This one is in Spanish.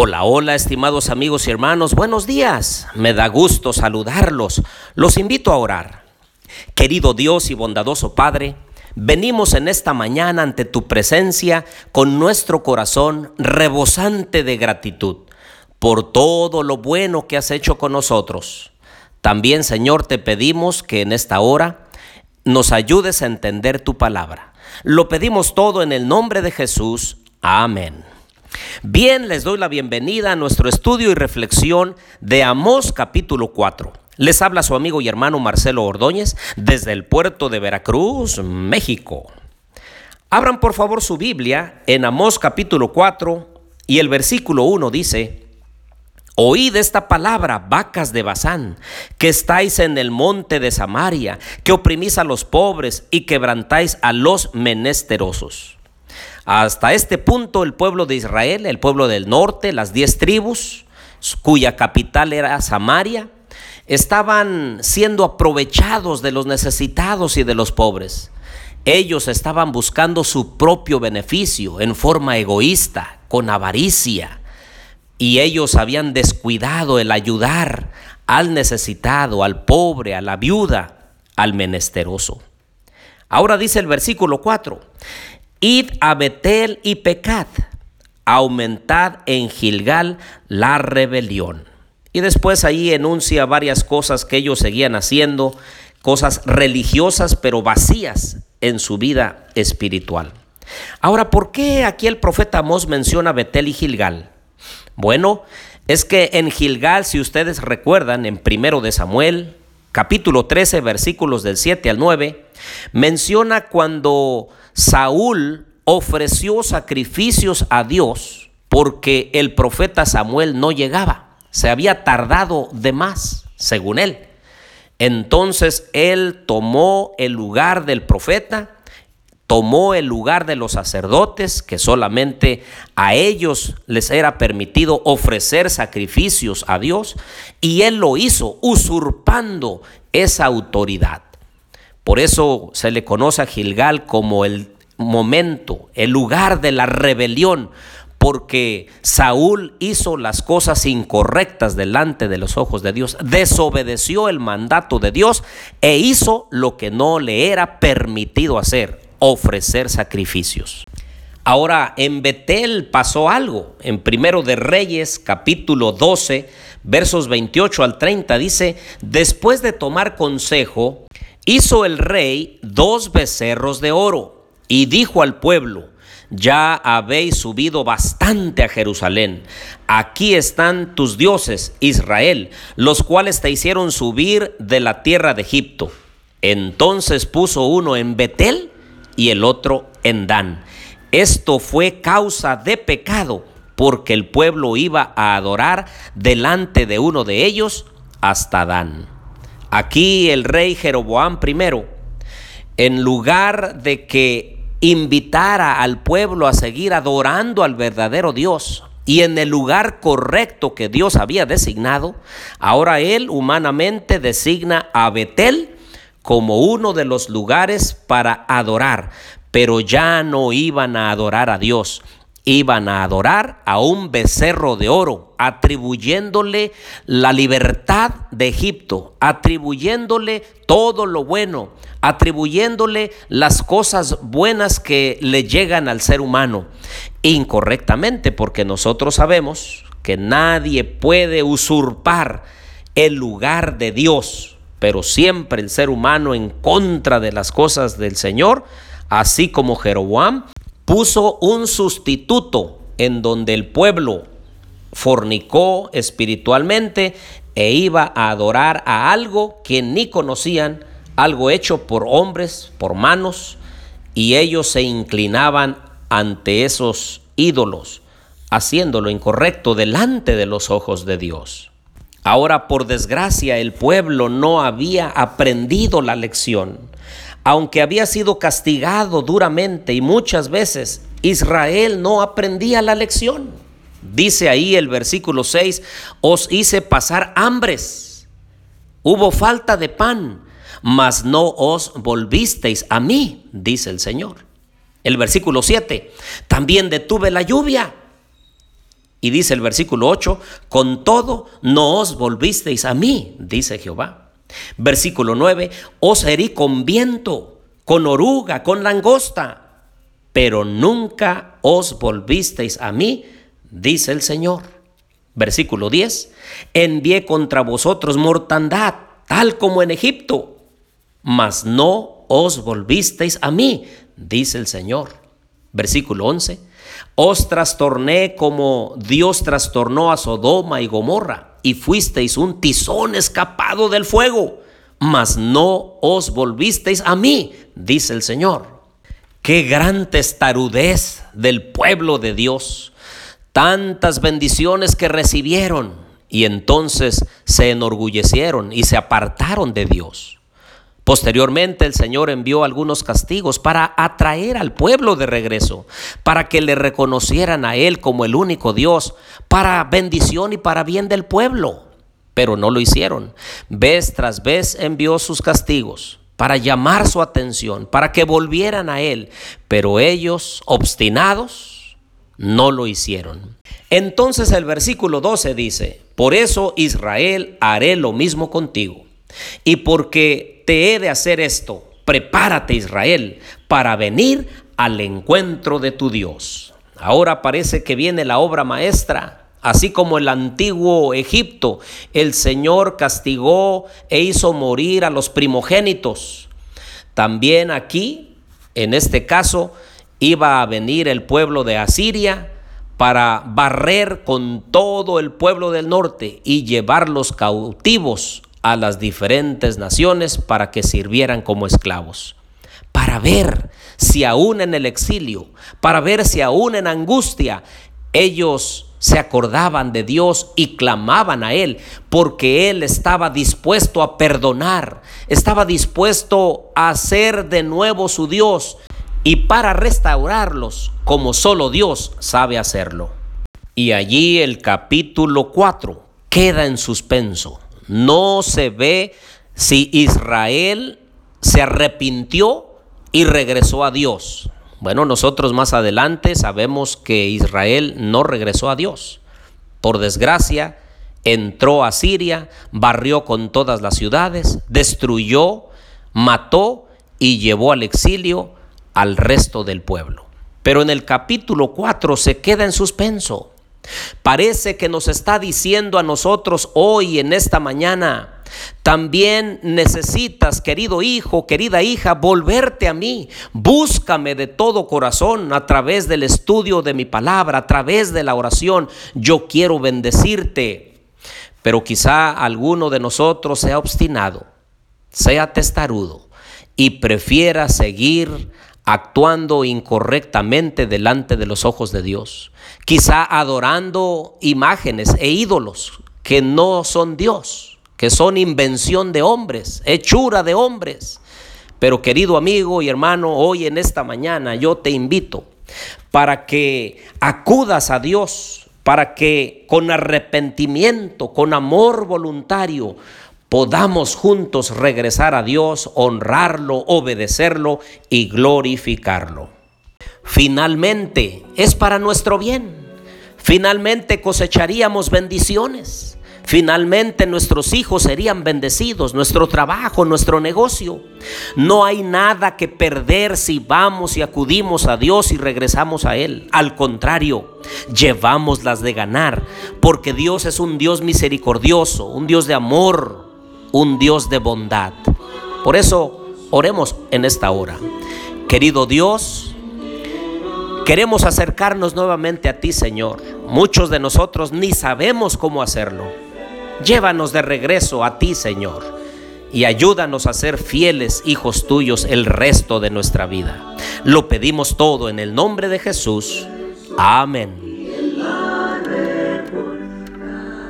Hola, hola, estimados amigos y hermanos, buenos días. Me da gusto saludarlos. Los invito a orar. Querido Dios y bondadoso Padre, venimos en esta mañana ante tu presencia con nuestro corazón rebosante de gratitud por todo lo bueno que has hecho con nosotros. También, Señor, te pedimos que en esta hora nos ayudes a entender tu palabra. Lo pedimos todo en el nombre de Jesús. Amén. Bien, les doy la bienvenida a nuestro estudio y reflexión de Amós capítulo 4. Les habla su amigo y hermano Marcelo Ordóñez desde el puerto de Veracruz, México. Abran por favor su Biblia en Amós capítulo 4 y el versículo 1 dice, Oíd esta palabra, vacas de Bazán, que estáis en el monte de Samaria, que oprimís a los pobres y quebrantáis a los menesterosos. Hasta este punto el pueblo de Israel, el pueblo del norte, las diez tribus, cuya capital era Samaria, estaban siendo aprovechados de los necesitados y de los pobres. Ellos estaban buscando su propio beneficio en forma egoísta, con avaricia, y ellos habían descuidado el ayudar al necesitado, al pobre, a la viuda, al menesteroso. Ahora dice el versículo 4, Id a Betel y pecad, aumentad en Gilgal la rebelión. Y después ahí enuncia varias cosas que ellos seguían haciendo, cosas religiosas pero vacías en su vida espiritual. Ahora, ¿por qué aquí el profeta Amós menciona Betel y Gilgal? Bueno, es que en Gilgal, si ustedes recuerdan, en primero de Samuel, capítulo 13, versículos del 7 al 9, menciona cuando Saúl ofreció sacrificios a Dios porque el profeta Samuel no llegaba. Se había tardado de más, según él. Entonces él tomó el lugar del profeta, tomó el lugar de los sacerdotes, que solamente a ellos les era permitido ofrecer sacrificios a Dios, y él lo hizo usurpando esa autoridad. Por eso se le conoce a Gilgal como el momento, el lugar de la rebelión, porque Saúl hizo las cosas incorrectas delante de los ojos de Dios, desobedeció el mandato de Dios e hizo lo que no le era permitido hacer, ofrecer sacrificios. Ahora en Betel pasó algo. En Primero de Reyes, capítulo 12, versos 28 al 30 dice, después de tomar consejo, Hizo el rey dos becerros de oro y dijo al pueblo, ya habéis subido bastante a Jerusalén. Aquí están tus dioses, Israel, los cuales te hicieron subir de la tierra de Egipto. Entonces puso uno en Betel y el otro en Dan. Esto fue causa de pecado, porque el pueblo iba a adorar delante de uno de ellos hasta Dan. Aquí el rey Jeroboam I, en lugar de que invitara al pueblo a seguir adorando al verdadero Dios, y en el lugar correcto que Dios había designado, ahora él humanamente designa a Betel como uno de los lugares para adorar, pero ya no iban a adorar a Dios, iban a adorar a un becerro de oro, atribuyéndole la libertad de Egipto, atribuyéndole todo lo bueno, atribuyéndole las cosas buenas que le llegan al ser humano, incorrectamente, porque nosotros sabemos que nadie puede usurpar el lugar de Dios, pero siempre el ser humano en contra de las cosas del Señor, así como Jeroboam, puso un sustituto en donde el pueblo fornicó espiritualmente e iba a adorar a algo que ni conocían, algo hecho por hombres, por manos, y ellos se inclinaban ante esos ídolos, haciendo lo incorrecto delante de los ojos de Dios. Ahora, por desgracia, el pueblo no había aprendido la lección aunque había sido castigado duramente y muchas veces, Israel no aprendía la lección. Dice ahí el versículo 6, os hice pasar hambres, hubo falta de pan, mas no os volvisteis a mí, dice el Señor. El versículo 7, también detuve la lluvia Y dice el versículo 8, con todo no os volvisteis a mí, dice Jehová. Versículo 9, os herí con viento, con oruga, con langosta, pero nunca os volvisteis a mí, dice el Señor. Versículo 10, envié contra vosotros mortandad, tal como en Egipto, mas no os volvisteis a mí, dice el Señor. Versículo 11, os trastorné como Dios trastornó a Sodoma y Gomorra, y fuisteis un tizón escapado del fuego, mas no os volvisteis a mí, dice el Señor. Qué gran testarudez del pueblo de Dios, tantas bendiciones que recibieron y entonces se enorgullecieron y se apartaron de Dios. Posteriormente el Señor envió algunos castigos para atraer al pueblo de regreso, para que le reconocieran a Él como el único Dios, para bendición y para bien del pueblo. Pero no lo hicieron. Vez tras vez envió sus castigos para llamar su atención, para que volvieran a Él. Pero ellos, obstinados, no lo hicieron. Entonces el versículo 12 dice, por eso Israel haré lo mismo contigo. Y porque te he de hacer esto. Prepárate Israel para venir al encuentro de tu Dios. Ahora parece que viene la obra maestra. Así como el antiguo Egipto, el Señor castigó e hizo morir a los primogénitos. También aquí, en este caso, iba a venir el pueblo de Asiria para barrer con todo el pueblo del norte y llevarlos cautivos a las diferentes naciones para que sirvieran como esclavos, para ver si aún en el exilio, para ver si aún en angustia, ellos se acordaban de Dios y clamaban a Él, porque Él estaba dispuesto a perdonar, estaba dispuesto a ser de nuevo su Dios y para restaurarlos como solo Dios sabe hacerlo. Y allí el capítulo 4 queda en suspenso no se ve si Israel se arrepintió y regresó a Dios. Bueno, nosotros más adelante sabemos que Israel no regresó a Dios. Por desgracia, entró a Siria, barrió con todas las ciudades, destruyó, mató y llevó al exilio al resto del pueblo. Pero en el capítulo 4 se queda en suspenso. Parece que nos está diciendo a nosotros hoy, en esta mañana, también necesitas, querido hijo, querida hija, volverte a mí. Búscame de todo corazón a través del estudio de mi palabra, a través de la oración. Yo quiero bendecirte. Pero quizá alguno de nosotros sea obstinado, sea testarudo y prefiera seguir actuando incorrectamente delante de los ojos de Dios, quizá adorando imágenes e ídolos que no son Dios, que son invención de hombres, hechura de hombres. Pero querido amigo y hermano, hoy en esta mañana yo te invito para que acudas a Dios, para que con arrepentimiento, con amor voluntario, podamos juntos regresar a Dios, honrarlo, obedecerlo y glorificarlo. Finalmente, es para nuestro bien. Finalmente cosecharíamos bendiciones. Finalmente nuestros hijos serían bendecidos, nuestro trabajo, nuestro negocio. No hay nada que perder si vamos y acudimos a Dios y regresamos a Él. Al contrario, llevamos las de ganar, porque Dios es un Dios misericordioso, un Dios de amor, un Dios de bondad. Por eso oremos en esta hora. Querido Dios, queremos acercarnos nuevamente a ti, Señor. Muchos de nosotros ni sabemos cómo hacerlo. Llévanos de regreso a ti, Señor, y ayúdanos a ser fieles hijos tuyos el resto de nuestra vida. Lo pedimos todo en el nombre de Jesús. Amén.